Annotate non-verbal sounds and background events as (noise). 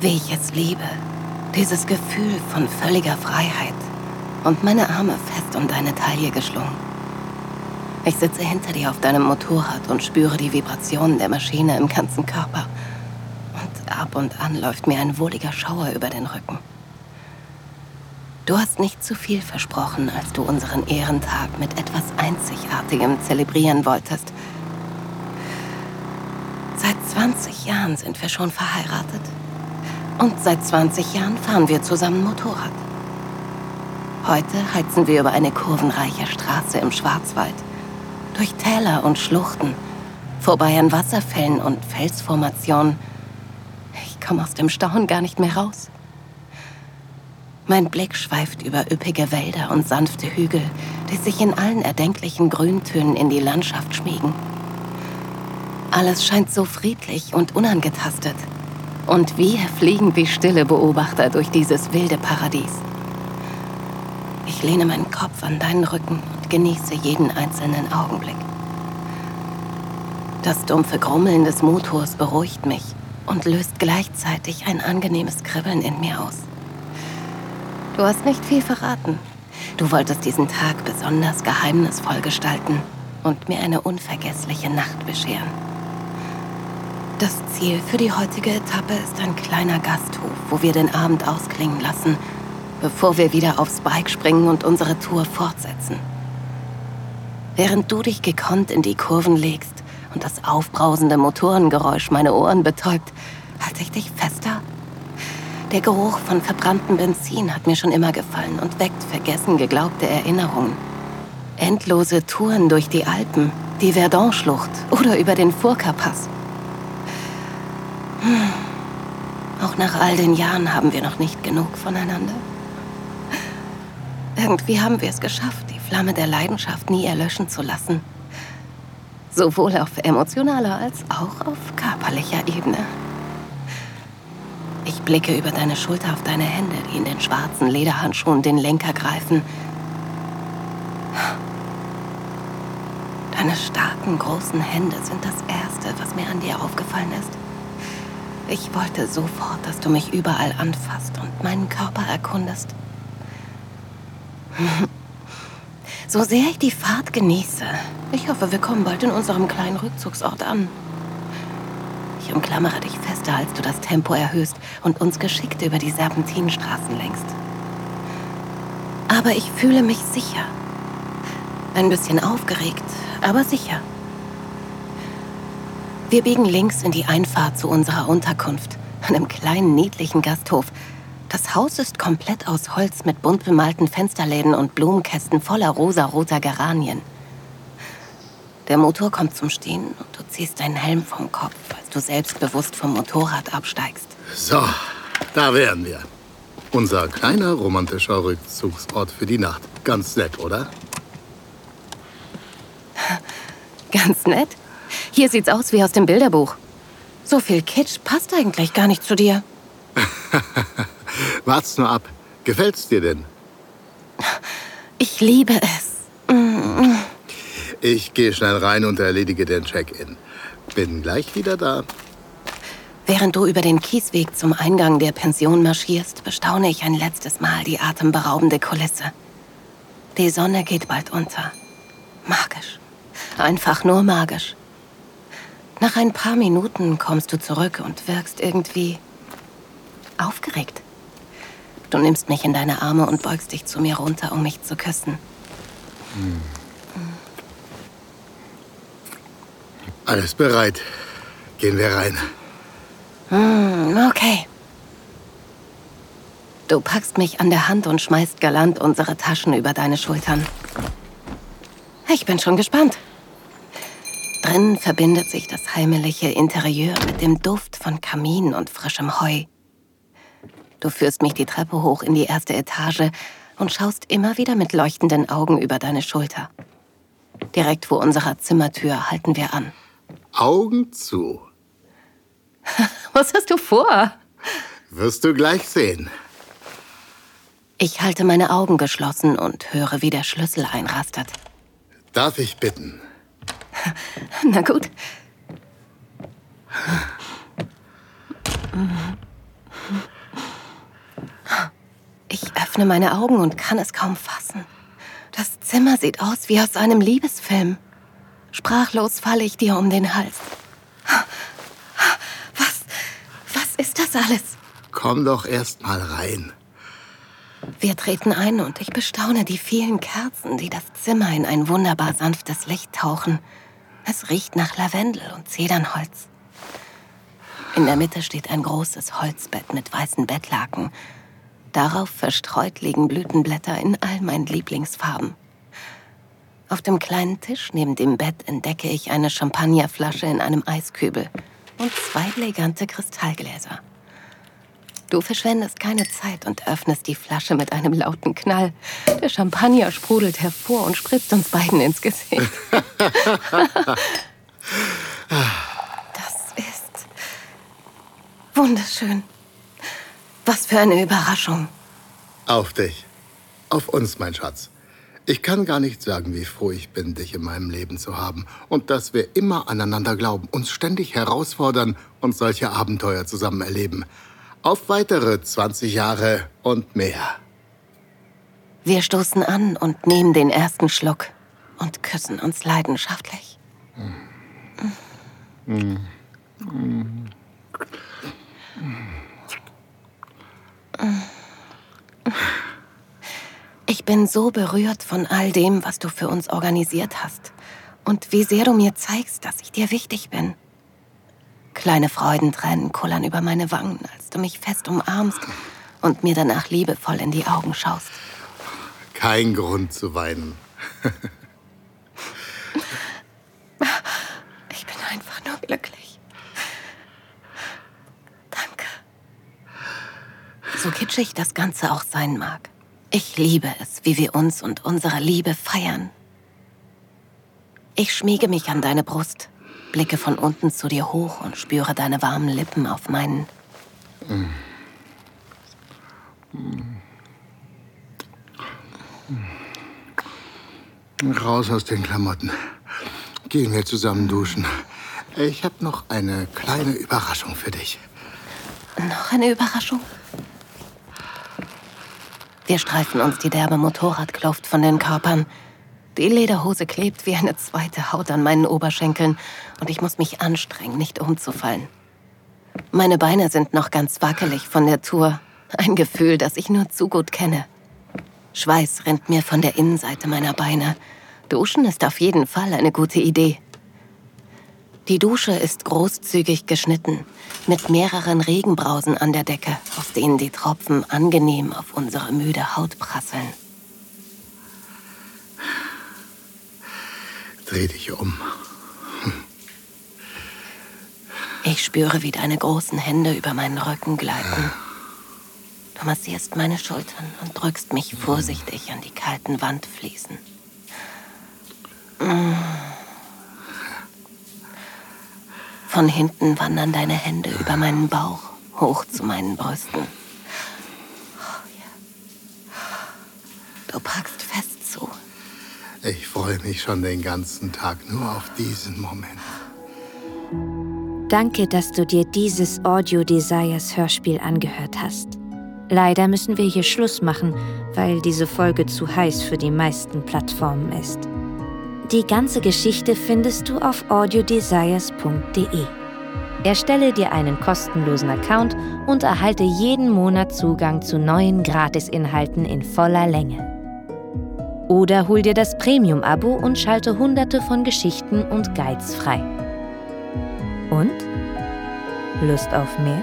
Wie ich es liebe. Dieses Gefühl von völliger Freiheit. Und meine Arme fest um deine Taille geschlungen. Ich sitze hinter dir auf deinem Motorrad und spüre die Vibrationen der Maschine im ganzen Körper. Und ab und an läuft mir ein wohliger Schauer über den Rücken. Du hast nicht zu viel versprochen, als du unseren Ehrentag mit etwas Einzigartigem zelebrieren wolltest. Seit 20 Jahren sind wir schon verheiratet. Und seit 20 Jahren fahren wir zusammen Motorrad. Heute heizen wir über eine kurvenreiche Straße im Schwarzwald, durch Täler und Schluchten, vorbei an Wasserfällen und Felsformationen. Ich komme aus dem Staunen gar nicht mehr raus. Mein Blick schweift über üppige Wälder und sanfte Hügel, die sich in allen erdenklichen Grüntönen in die Landschaft schmiegen. Alles scheint so friedlich und unangetastet. Und wir fliegen wie stille Beobachter durch dieses wilde Paradies. Ich lehne meinen Kopf an deinen Rücken und genieße jeden einzelnen Augenblick. Das dumpfe Grummeln des Motors beruhigt mich und löst gleichzeitig ein angenehmes Kribbeln in mir aus. Du hast nicht viel verraten. Du wolltest diesen Tag besonders geheimnisvoll gestalten und mir eine unvergessliche Nacht bescheren. Das Ziel für die heutige Etappe ist ein kleiner Gasthof, wo wir den Abend ausklingen lassen, bevor wir wieder aufs Bike springen und unsere Tour fortsetzen. Während du dich gekonnt in die Kurven legst und das aufbrausende Motorengeräusch meine Ohren betäubt, halte ich dich fester. Der Geruch von verbranntem Benzin hat mir schon immer gefallen und weckt vergessen geglaubte Erinnerungen. Endlose Touren durch die Alpen, die Verdun-Schlucht oder über den Furka-Pass. Auch nach all den Jahren haben wir noch nicht genug voneinander. Irgendwie haben wir es geschafft, die Flamme der Leidenschaft nie erlöschen zu lassen. Sowohl auf emotionaler als auch auf körperlicher Ebene. Ich blicke über deine Schulter auf deine Hände, die in den schwarzen Lederhandschuhen den Lenker greifen. Deine starken, großen Hände sind das Erste, was mir an dir aufgefallen ist. Ich wollte sofort, dass du mich überall anfasst und meinen Körper erkundest. So sehr ich die Fahrt genieße. Ich hoffe, wir kommen bald in unserem kleinen Rückzugsort an. Ich umklammere dich fester, als du das Tempo erhöhst und uns geschickt über die Serpentinenstraßen lenkst. Aber ich fühle mich sicher. Ein bisschen aufgeregt, aber sicher. Wir biegen links in die Einfahrt zu unserer Unterkunft, einem kleinen, niedlichen Gasthof. Das Haus ist komplett aus Holz mit bunt bemalten Fensterläden und Blumenkästen voller rosaroter Geranien. Der Motor kommt zum Stehen und du ziehst deinen Helm vom Kopf, als du selbstbewusst vom Motorrad absteigst. So, da wären wir. Unser kleiner romantischer Rückzugsort für die Nacht. Ganz nett, oder? Ganz nett? Hier sieht's aus wie aus dem Bilderbuch. So viel Kitsch passt eigentlich gar nicht zu dir. (laughs) Wart's nur ab. Gefällt's dir denn? Ich liebe es. Ich gehe schnell rein und erledige den Check-in. Bin gleich wieder da. Während du über den Kiesweg zum Eingang der Pension marschierst, bestaune ich ein letztes Mal die atemberaubende Kulisse. Die Sonne geht bald unter. Magisch. Einfach nur magisch. Nach ein paar Minuten kommst du zurück und wirkst irgendwie aufgeregt. Du nimmst mich in deine Arme und beugst dich zu mir runter, um mich zu küssen. Hm. Alles bereit. Gehen wir rein. Hm, okay. Du packst mich an der Hand und schmeißt galant unsere Taschen über deine Schultern. Ich bin schon gespannt. Drinnen verbindet sich das heimliche Interieur mit dem Duft von Kamin und frischem Heu. Du führst mich die Treppe hoch in die erste Etage und schaust immer wieder mit leuchtenden Augen über deine Schulter. Direkt vor unserer Zimmertür halten wir an. Augen zu. (laughs) Was hast du vor? Wirst du gleich sehen. Ich halte meine Augen geschlossen und höre, wie der Schlüssel einrastet. Darf ich bitten? Na gut. Ich öffne meine Augen und kann es kaum fassen. Das Zimmer sieht aus wie aus einem Liebesfilm. Sprachlos falle ich dir um den Hals. Was, was ist das alles? Komm doch erst mal rein. Wir treten ein und ich bestaune die vielen Kerzen, die das Zimmer in ein wunderbar sanftes Licht tauchen. Es riecht nach Lavendel und Zedernholz. In der Mitte steht ein großes Holzbett mit weißen Bettlaken. Darauf verstreut liegen Blütenblätter in all meinen Lieblingsfarben. Auf dem kleinen Tisch neben dem Bett entdecke ich eine Champagnerflasche in einem Eiskübel und zwei elegante Kristallgläser. Du verschwendest keine Zeit und öffnest die Flasche mit einem lauten Knall. Der Champagner sprudelt hervor und spritzt uns beiden ins Gesicht. (laughs) das ist wunderschön. Was für eine Überraschung. Auf dich. Auf uns, mein Schatz. Ich kann gar nicht sagen, wie froh ich bin, dich in meinem Leben zu haben und dass wir immer aneinander glauben, uns ständig herausfordern und solche Abenteuer zusammen erleben. Auf weitere 20 Jahre und mehr. Wir stoßen an und nehmen den ersten Schluck und küssen uns leidenschaftlich. Ich bin so berührt von all dem, was du für uns organisiert hast und wie sehr du mir zeigst, dass ich dir wichtig bin. Kleine Freudentränen kullern über meine Wangen, als du mich fest umarmst und mir danach liebevoll in die Augen schaust. Kein Grund zu weinen. (laughs) ich bin einfach nur glücklich. Danke. So kitschig das Ganze auch sein mag. Ich liebe es, wie wir uns und unsere Liebe feiern. Ich schmiege mich an deine Brust, blicke von unten zu dir hoch und spüre deine warmen Lippen auf meinen. Raus aus den Klamotten. Gehen wir zusammen duschen. Ich habe noch eine kleine Überraschung für dich. Noch eine Überraschung? Wir streifen uns die derbe Motorradkluft von den Körpern. Die Lederhose klebt wie eine zweite Haut an meinen Oberschenkeln und ich muss mich anstrengen, nicht umzufallen. Meine Beine sind noch ganz wackelig von der Tour. Ein Gefühl, das ich nur zu gut kenne. Schweiß rinnt mir von der Innenseite meiner Beine. Duschen ist auf jeden Fall eine gute Idee. Die Dusche ist großzügig geschnitten, mit mehreren Regenbrausen an der Decke, auf denen die Tropfen angenehm auf unsere müde Haut prasseln. Dreh dich um. Ich spüre, wie deine großen Hände über meinen Rücken gleiten. Du massierst meine Schultern und drückst mich vorsichtig an die kalten Wandfliesen. Mm. Von hinten wandern deine Hände über meinen Bauch hoch zu meinen Brüsten. Du packst fest zu. Ich freue mich schon den ganzen Tag nur auf diesen Moment. Danke, dass du dir dieses Audio Desires Hörspiel angehört hast. Leider müssen wir hier Schluss machen, weil diese Folge zu heiß für die meisten Plattformen ist. Die ganze Geschichte findest du auf audiodesires.de. Erstelle dir einen kostenlosen Account und erhalte jeden Monat Zugang zu neuen Gratisinhalten in voller Länge. Oder hol dir das Premium-Abo und schalte hunderte von Geschichten und Guides frei. Und? Lust auf mehr?